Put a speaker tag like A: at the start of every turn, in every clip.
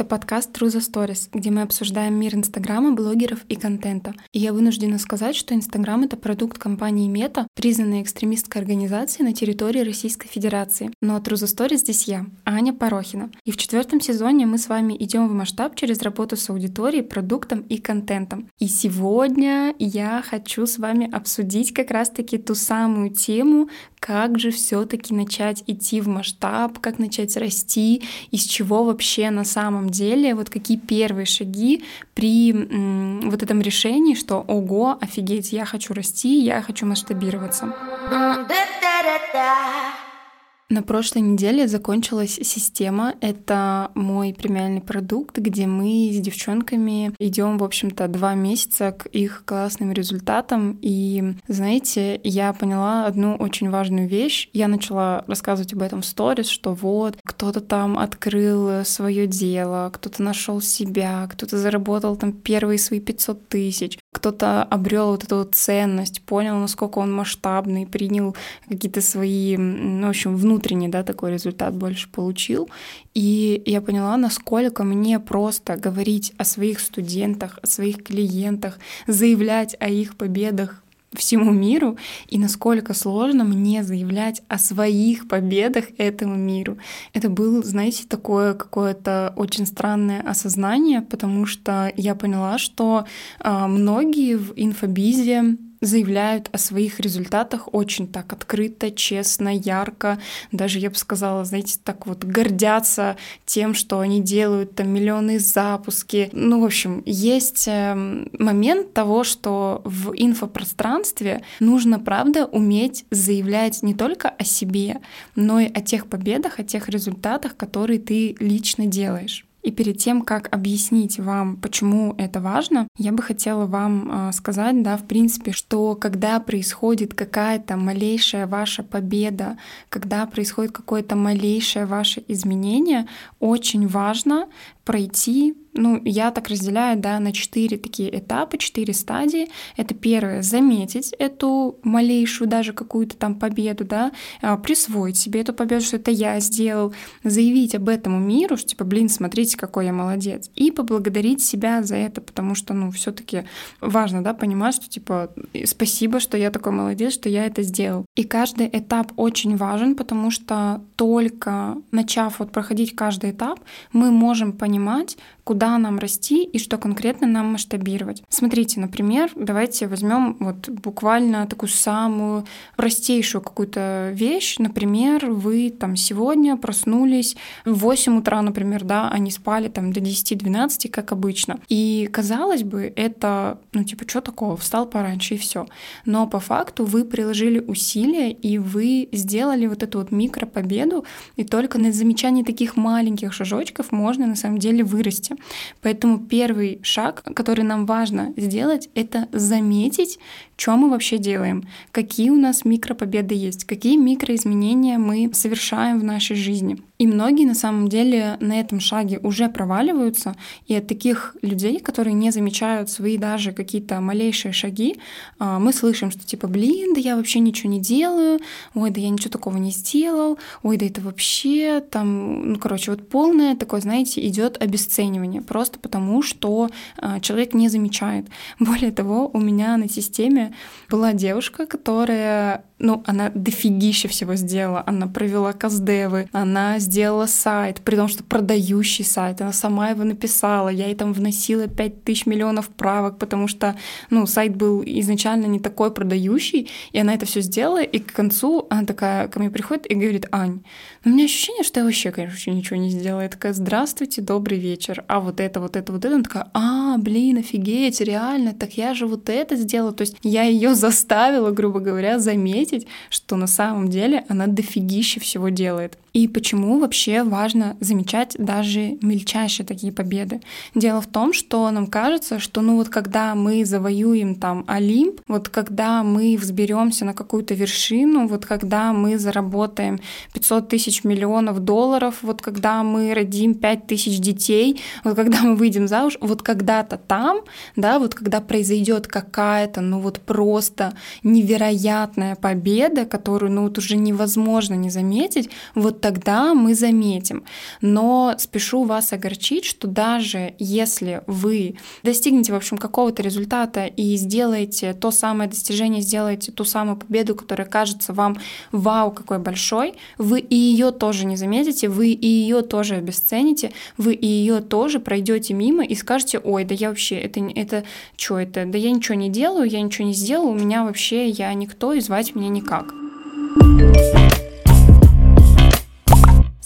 A: Это подкаст True the Stories, где мы обсуждаем мир Инстаграма, блогеров и контента. И я вынуждена сказать, что Инстаграм — это продукт компании Мета, признанной экстремистской организацией на территории Российской Федерации. Но True the Stories здесь я, Аня Порохина. И в четвертом сезоне мы с вами идем в масштаб через работу с аудиторией, продуктом и контентом. И сегодня я хочу с вами обсудить как раз-таки ту самую тему, как же все-таки начать идти в масштаб, как начать расти, из чего вообще на самом деле, вот какие первые шаги при вот этом решении, что ого, офигеть, я хочу расти, я хочу масштабироваться. На прошлой неделе закончилась система. Это мой премиальный продукт, где мы с девчонками идем, в общем-то, два месяца к их классным результатам. И, знаете, я поняла одну очень важную вещь. Я начала рассказывать об этом в сторис, что вот кто-то там открыл свое дело, кто-то нашел себя, кто-то заработал там первые свои 500 тысяч, кто-то обрел вот эту вот ценность, понял, насколько он масштабный, принял какие-то свои, ну, в общем, внутренний, да, такой результат больше получил. И я поняла, насколько мне просто говорить о своих студентах, о своих клиентах, заявлять о их победах всему миру, и насколько сложно мне заявлять о своих победах этому миру. Это было, знаете, такое какое-то очень странное осознание, потому что я поняла, что э, многие в инфобизе заявляют о своих результатах очень так открыто, честно, ярко. Даже, я бы сказала, знаете, так вот гордятся тем, что они делают там миллионы запуски. Ну, в общем, есть эм, момент того, что в инфопространстве нужно, правда, уметь заявлять не только о себе, но и о тех победах, о тех результатах, которые ты лично делаешь. И перед тем, как объяснить вам, почему это важно, я бы хотела вам э, сказать, да, в принципе, что когда происходит какая-то малейшая ваша победа, когда происходит какое-то малейшее ваше изменение, очень важно пройти, ну, я так разделяю, да, на четыре такие этапа, четыре стадии. Это первое — заметить эту малейшую даже какую-то там победу, да, а, присвоить себе эту победу, что это я сделал, заявить об этом миру, что типа, блин, смотрите, какой я молодец, и поблагодарить себя за это, потому что, ну, все таки важно, да, понимать, что, типа, спасибо, что я такой молодец, что я это сделал. И каждый этап очень важен, потому что только начав вот проходить каждый этап, мы можем понимать, понимать, куда нам расти и что конкретно нам масштабировать. Смотрите, например, давайте возьмем вот буквально такую самую простейшую какую-то вещь. Например, вы там сегодня проснулись в 8 утра, например, да, а не спали там до 10-12, как обычно. И казалось бы, это, ну типа, что такого, встал пораньше и все. Но по факту вы приложили усилия, и вы сделали вот эту вот микропобеду, и только на замечании таких маленьких шажочков можно на самом деле вырасти. Поэтому первый шаг, который нам важно сделать, это заметить, что мы вообще делаем, какие у нас микропобеды есть, какие микроизменения мы совершаем в нашей жизни. И многие на самом деле на этом шаге уже проваливаются, и от таких людей, которые не замечают свои даже какие-то малейшие шаги, а, мы слышим, что типа, блин, да я вообще ничего не делаю, ой, да я ничего такого не сделал, ой, да это вообще там, ну, короче, вот полное такое, знаете, идет обесценивание, просто потому что а, человек не замечает. Более того, у меня на системе была девушка, которая ну, она дофигища всего сделала. Она провела каздевы, она сделала сайт, при том, что продающий сайт. Она сама его написала. Я ей там вносила 5 тысяч миллионов правок, потому что, ну, сайт был изначально не такой продающий, и она это все сделала, и к концу она такая ко мне приходит и говорит, Ань, ну, у меня ощущение, что я вообще, конечно, ничего не сделала. Я такая, здравствуйте, добрый вечер. А вот это, вот это, вот это. Она такая, а, блин, офигеть, реально, так я же вот это сделала. То есть я ее заставила, грубо говоря, заметить, заметить, что на самом деле она дофигища всего делает. И почему вообще важно замечать даже мельчайшие такие победы? Дело в том, что нам кажется, что ну вот когда мы завоюем там Олимп, вот когда мы взберемся на какую-то вершину, вот когда мы заработаем 500 тысяч миллионов долларов, вот когда мы родим 5 тысяч детей, вот когда мы выйдем замуж, вот когда-то там, да, вот когда произойдет какая-то, ну вот просто невероятная победа, которую, ну вот уже невозможно не заметить, вот тогда мы заметим. Но спешу вас огорчить, что даже если вы достигнете, в общем, какого-то результата и сделаете то самое достижение, сделаете ту самую победу, которая кажется вам вау, какой большой, вы и ее тоже не заметите, вы и ее тоже обесцените, вы и ее тоже пройдете мимо и скажете, ой, да я вообще, это, это что это, да я ничего не делаю, я ничего не сделал, у меня вообще, я никто и звать меня никак.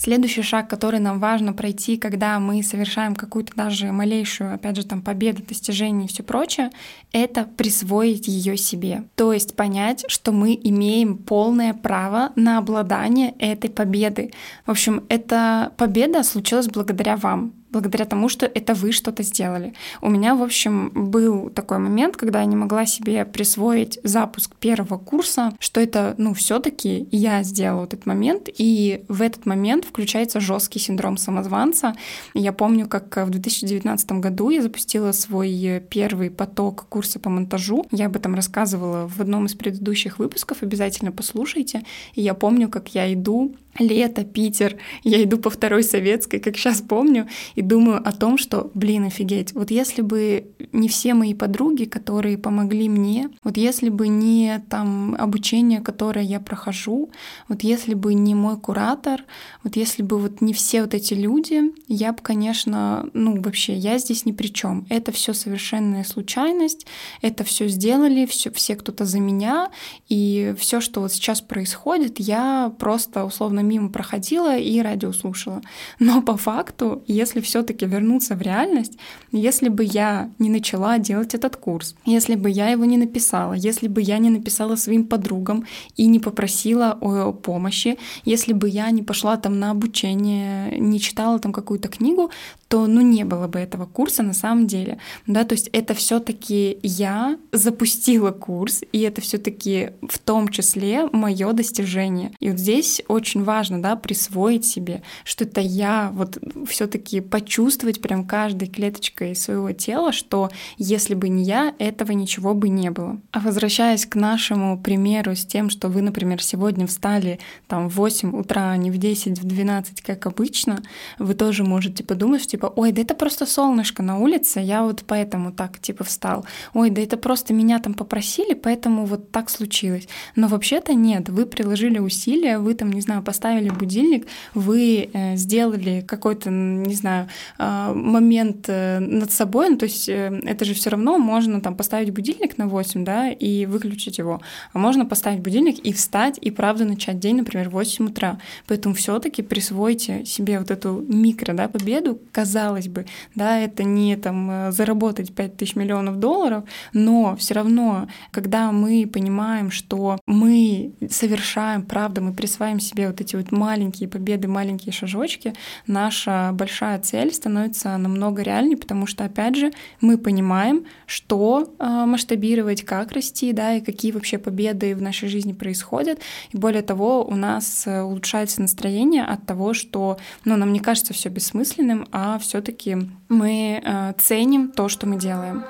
A: Следующий шаг, который нам важно пройти, когда мы совершаем какую-то даже малейшую, опять же, там, победу, достижение и все прочее, это присвоить ее себе. То есть понять, что мы имеем полное право на обладание этой победы. В общем, эта победа случилась благодаря вам благодаря тому, что это вы что-то сделали. У меня, в общем, был такой момент, когда я не могла себе присвоить запуск первого курса, что это, ну, все-таки я сделала этот момент, и в этот момент включается жесткий синдром самозванца. Я помню, как в 2019 году я запустила свой первый поток курса по монтажу. Я об этом рассказывала в одном из предыдущих выпусков, обязательно послушайте. И я помню, как я иду лето, Питер, я иду по второй советской, как сейчас помню, и думаю о том, что, блин, офигеть, вот если бы не все мои подруги, которые помогли мне, вот если бы не там обучение, которое я прохожу, вот если бы не мой куратор, вот если бы вот не все вот эти люди, я бы, конечно, ну вообще, я здесь ни при чем. Это все совершенная случайность, это все сделали, все, все кто-то за меня, и все, что вот сейчас происходит, я просто условно мимо проходила и радио слушала. Но по факту, если все-таки вернуться в реальность, если бы я не начала делать этот курс, если бы я его не написала, если бы я не написала своим подругам и не попросила о помощи, если бы я не пошла там на обучение, не читала там какую-то книгу, то ну не было бы этого курса на самом деле. Да, то есть это все-таки я запустила курс, и это все-таки в том числе мое достижение. И вот здесь очень важно, да, присвоить себе, что это я, вот все-таки почувствовать прям каждой клеточкой своего тела, что если бы не я, этого ничего бы не было. А возвращаясь к нашему примеру с тем, что вы, например, сегодня встали там в 8 утра, а не в 10, в 12, как обычно, вы тоже можете подумать, типа, ой, да это просто солнышко на улице, я вот поэтому так, типа, встал. Ой, да это просто меня там попросили, поэтому вот так случилось. Но вообще-то нет, вы приложили усилия, вы там, не знаю, поставили будильник, вы э, сделали какой-то, не знаю, э, момент э, над собой, ну, то есть это же все равно можно там поставить будильник на 8, да, и выключить его. А можно поставить будильник и встать, и правда начать день, например, в 8 утра. Поэтому все таки присвойте себе вот эту микро, да, победу, казалось бы, да, это не там заработать 5 тысяч миллионов долларов, но все равно, когда мы понимаем, что мы совершаем, правда, мы присваиваем себе вот эти вот маленькие победы, маленькие шажочки, наша большая цель становится намного реальнее, потому что, опять же, мы понимаем, что э, масштабировать, как расти, да, и какие вообще победы в нашей жизни происходят. И более того, у нас э, улучшается настроение от того, что ну, нам не кажется все бессмысленным, а все-таки мы э, ценим то, что мы делаем.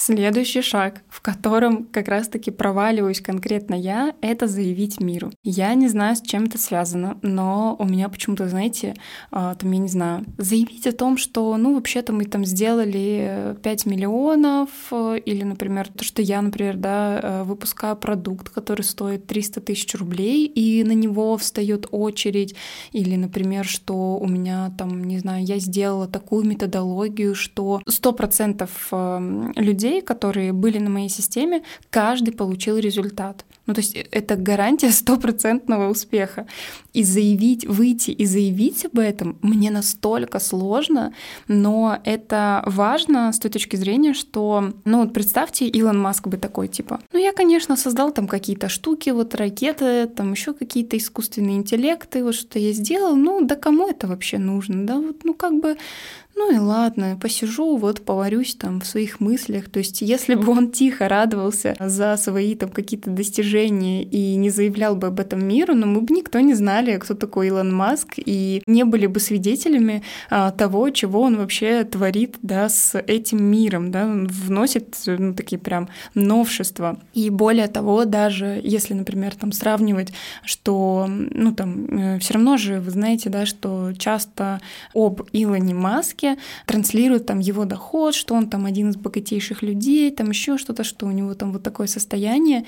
A: Следующий шаг, в котором как раз-таки проваливаюсь конкретно я, это заявить миру. Я не знаю, с чем это связано, но у меня почему-то, знаете, а, там, я не знаю, заявить о том, что, ну, вообще-то мы там сделали 5 миллионов, или, например, то, что я, например, да, э, выпускаю продукт, который стоит 300 тысяч рублей, и на него встает очередь, или, например, что у меня там, не знаю, я сделала такую методологию, что 100% эм, людей людей, которые были на моей системе, каждый получил результат. Ну, то есть э, это гарантия стопроцентного успеха. И заявить, выйти и заявить об этом мне настолько сложно, но это важно с той точки зрения, что, ну вот представьте, Илон Маск бы такой, типа, ну я, конечно, создал там какие-то штуки, вот ракеты, там еще какие-то искусственные интеллекты, вот что я сделал, ну да кому это вообще нужно, да, вот, ну как бы, ну и ладно, посижу, вот поварюсь там в своих мыслях. То есть если бы он тихо радовался за свои там какие-то достижения, и не заявлял бы об этом миру, но мы бы никто не знали, кто такой Илон Маск, и не были бы свидетелями а, того, чего он вообще творит да, с этим миром. Да? Он вносит ну, такие прям новшества. И более того, даже если, например, там сравнивать, что, ну там, э, все равно же вы знаете, да, что часто об Илоне Маске транслируют там его доход, что он там один из богатейших людей, там еще что-то, что у него там вот такое состояние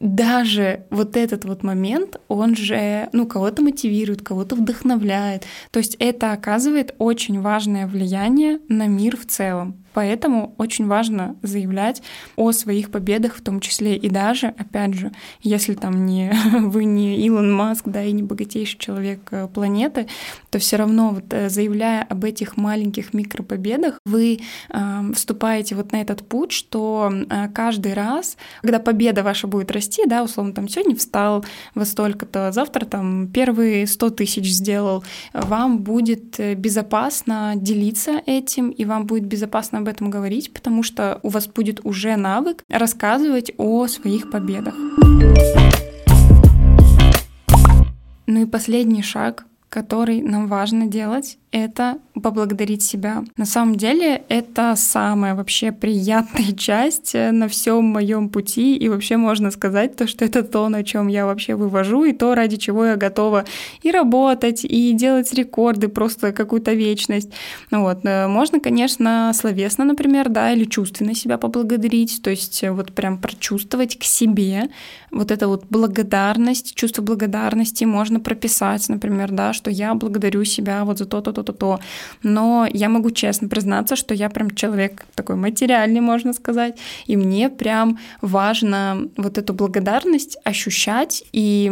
A: даже вот этот вот момент, он же, ну, кого-то мотивирует, кого-то вдохновляет. То есть это оказывает очень важное влияние на мир в целом. Поэтому очень важно заявлять о своих победах в том числе. И даже, опять же, если там не, вы не Илон Маск, да, и не богатейший человек э, планеты, то все равно вот э, заявляя об этих маленьких микропобедах, вы э, вступаете вот на этот путь, что э, каждый раз, когда победа ваша будет расти, да, условно, там сегодня встал во столько-то, завтра там первые 100 тысяч сделал, вам будет э, безопасно делиться этим, и вам будет безопасно об этом говорить, потому что у вас будет уже навык рассказывать о своих победах. Ну и последний шаг, который нам важно делать, это поблагодарить себя. На самом деле это самая вообще приятная часть э, на всем моем пути, и вообще можно сказать то, что это то, на чем я вообще вывожу, и то, ради чего я готова и работать, и делать рекорды просто какую-то вечность. Ну вот. Э, можно, конечно, словесно, например, да, или чувственно себя поблагодарить, то есть э, вот прям прочувствовать к себе вот это вот благодарность, чувство благодарности можно прописать, например, да, что я благодарю себя вот за то-то, то-то, то. Но я могу честно признаться, что я прям человек такой материальный, можно сказать, и мне прям важно вот эту благодарность ощущать и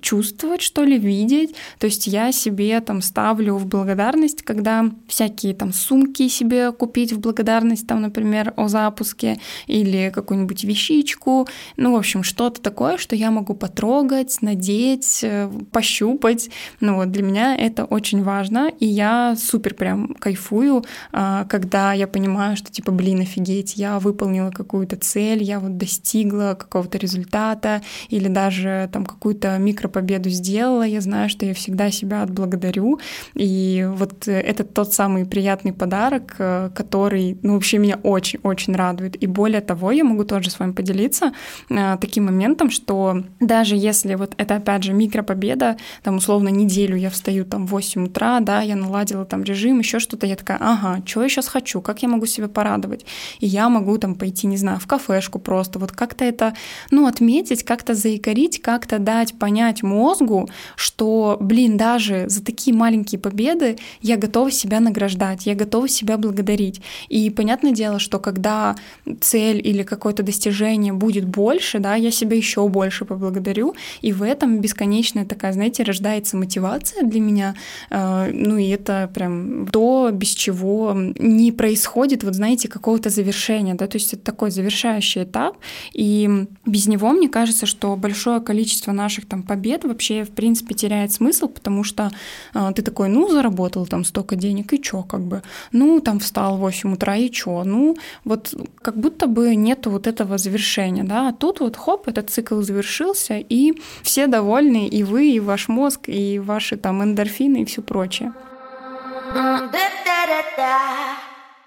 A: чувствовать, что ли, видеть. То есть я себе там ставлю в благодарность, когда всякие там сумки себе купить в благодарность, там, например, о запуске или какую-нибудь вещичку, ну, в общем, что-то такое, что я могу потрогать, надеть, э, пощупать. Ну вот для меня это очень важно, и я супер прям кайфую, а, когда я понимаю, что типа, блин, офигеть, я выполнила какую-то цель, я вот достигла какого-то результата или даже там какую-то микропобеду сделала, я знаю, что я всегда себя отблагодарю, и вот это тот самый приятный подарок, э, который, ну, вообще меня очень-очень радует. И более того, я могу тоже с вами поделиться э, таким моментом, что даже если вот это, опять же, микропобеда, там, условно, неделю я встаю там в 8 утра, да, я наладила там режим, еще что-то, я такая, ага, что я сейчас хочу, как я могу себя порадовать? И я могу там пойти, не знаю, в кафешку просто, вот как-то это, ну, отметить, как-то заикарить, как-то дать понять мозгу, что, блин, даже за такие маленькие победы я готова себя награждать, я готова себя благодарить. И понятное дело, что когда цель или какое-то достижение будет больше, да, я себя еще больше поблагодарю, и в этом бесконечная такая, знаете, рождается мотивация для меня, э, ну и это прям то, без чего не происходит, вот знаете, какого-то завершения, да, то есть это такой завершающий этап, и без него, мне кажется, что большое количество наших там побед вообще, в принципе, теряет смысл, потому что э, ты такой, ну, заработал там столько денег, и чё, как бы, ну, там встал в 8 утра, и чё, ну, вот как будто бы нету вот этого завершения, да, а тут вот хоп, этот цикл завершился, и все довольны, и вы, и ваш мозг, и ваши там эндорфины, и все прочее.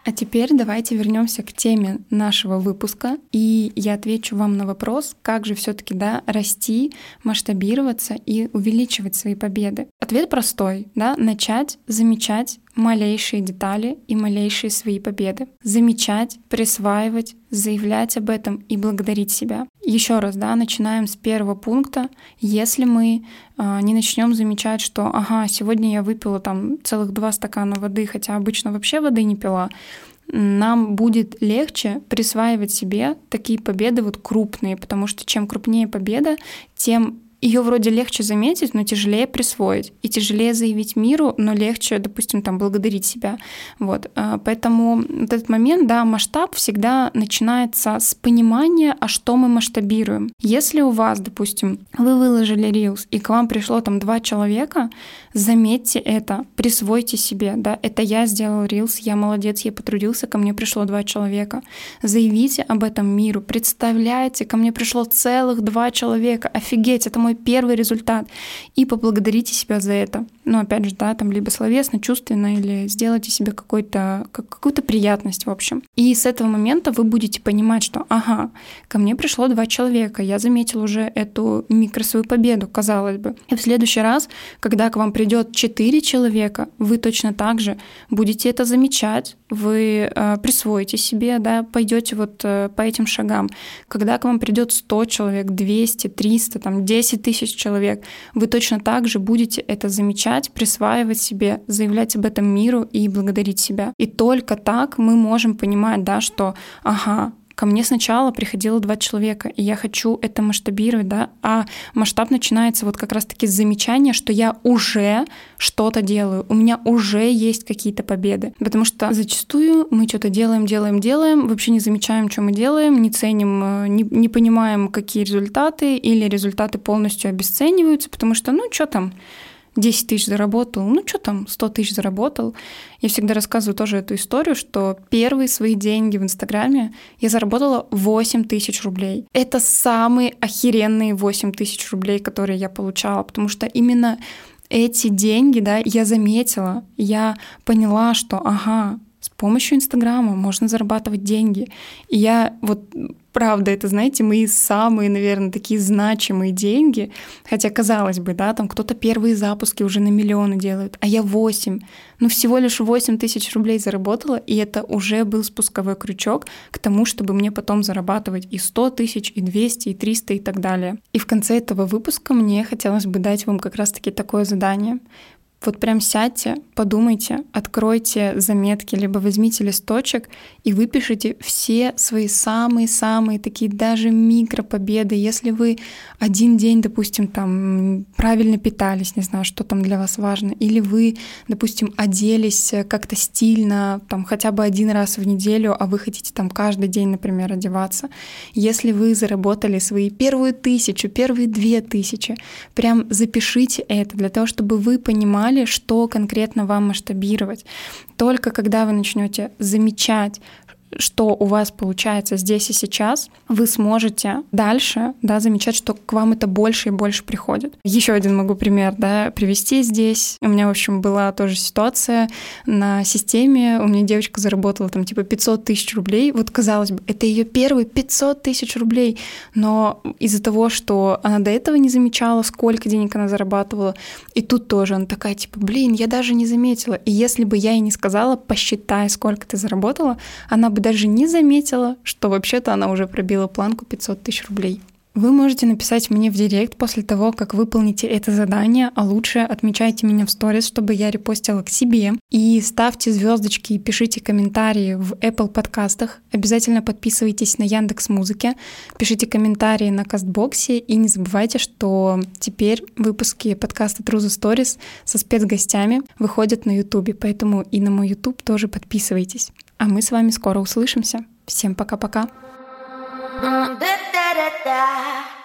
A: А теперь давайте вернемся к теме нашего выпуска, и я отвечу вам на вопрос, как же все-таки да, расти, масштабироваться и увеличивать свои победы. Ответ простой, да, начать замечать малейшие детали и малейшие свои победы. Замечать, присваивать, заявлять об этом и благодарить себя. Еще раз, да, начинаем с первого пункта. Если мы э, не начнем замечать, что, ага, сегодня я выпила там целых два стакана воды, хотя обычно вообще воды не пила, нам будет легче присваивать себе такие победы вот крупные, потому что чем крупнее победа, тем ее вроде легче заметить, но тяжелее присвоить. И тяжелее заявить миру, но легче, допустим, там, благодарить себя. Вот. А, поэтому вот этот момент, да, масштаб всегда начинается с понимания, а что мы масштабируем. Если у вас, допустим, вы выложили Reels, и к вам пришло там два человека, заметьте это, присвойте себе, да, это я сделал Reels, я молодец, я потрудился, ко мне пришло два человека. Заявите об этом миру, представляете, ко мне пришло целых два человека, офигеть, это мой первый результат. И поблагодарите себя за это. Ну, опять же, да, там либо словесно, чувственно, или сделайте себе какой-то, какую-то приятность, в общем. И с этого момента вы будете понимать, что, ага, ко мне пришло два человека, я заметил уже эту микро свою победу, казалось бы. И в следующий раз, когда к вам придет четыре человека, вы точно так же будете это замечать, вы э, присвоите себе, да, пойдете вот э, по этим шагам. Когда к вам придет 100 человек, 200, 300, там 10 тысяч человек, вы точно так же будете это замечать, присваивать себе, заявлять об этом миру и благодарить себя. И только так мы можем понимать, да, что, ага, ко мне сначала приходило два человека, и я хочу это масштабировать, да, а масштаб начинается вот как раз-таки с замечания, что я уже что-то делаю, у меня уже есть какие-то победы, потому что зачастую мы что-то делаем, делаем, делаем, вообще не замечаем, что мы делаем, не ценим, э, не, не понимаем, какие результаты, или результаты полностью обесцениваются, потому что, ну, что там, 10 тысяч заработал, ну что там, 100 тысяч заработал. Я всегда рассказываю тоже эту историю, что первые свои деньги в Инстаграме я заработала 8 тысяч рублей. Это самые охеренные 8 тысяч рублей, которые я получала, потому что именно эти деньги, да, я заметила, я поняла, что, ага, с помощью Инстаграма можно зарабатывать деньги. И я вот правда, это, знаете, мои самые, наверное, такие значимые деньги. Хотя, казалось бы, да, там кто-то первые запуски уже на миллионы делает, а я 8. Ну, всего лишь 8 тысяч рублей заработала, и это уже был спусковой крючок к тому, чтобы мне потом зарабатывать и 100 тысяч, и 200, и 300, и так далее. И в конце этого выпуска мне хотелось бы дать вам как раз-таки такое задание вот прям сядьте, подумайте, откройте заметки, либо возьмите листочек и выпишите все свои самые-самые такие даже микропобеды. Если вы один день, допустим, там правильно питались, не знаю, что там для вас важно, или вы, допустим, оделись как-то стильно, там хотя бы один раз в неделю, а вы хотите там каждый день, например, одеваться. Если вы заработали свои первую тысячу, первые две тысячи, прям запишите это для того, чтобы вы понимали, понимали, что конкретно вам масштабировать. Только когда вы начнете замечать, что у вас получается здесь и сейчас, вы сможете дальше да, замечать, что к вам это больше и больше приходит. Еще один могу пример да, привести здесь. У меня, в общем, была тоже ситуация на системе. У меня девочка заработала там типа 500 тысяч рублей. Вот казалось бы, это ее первый 500 тысяч рублей. Но из-за того, что она до этого не замечала, сколько денег она зарабатывала, и тут тоже она такая типа, блин, я даже не заметила. И если бы я ей не сказала, посчитай, сколько ты заработала, она бы даже не заметила, что вообще-то она уже пробила планку 500 тысяч рублей. Вы можете написать мне в директ после того, как выполните это задание, а лучше отмечайте меня в сторис, чтобы я репостила к себе. И ставьте звездочки и пишите комментарии в Apple подкастах. Обязательно подписывайтесь на Яндекс Музыке, пишите комментарии на Кастбоксе и не забывайте, что теперь выпуски подкаста True the Stories со спецгостями выходят на YouTube, поэтому и на мой YouTube тоже подписывайтесь. А мы с вами скоро услышимся. Всем пока-пока. Mm, da, da, da, da.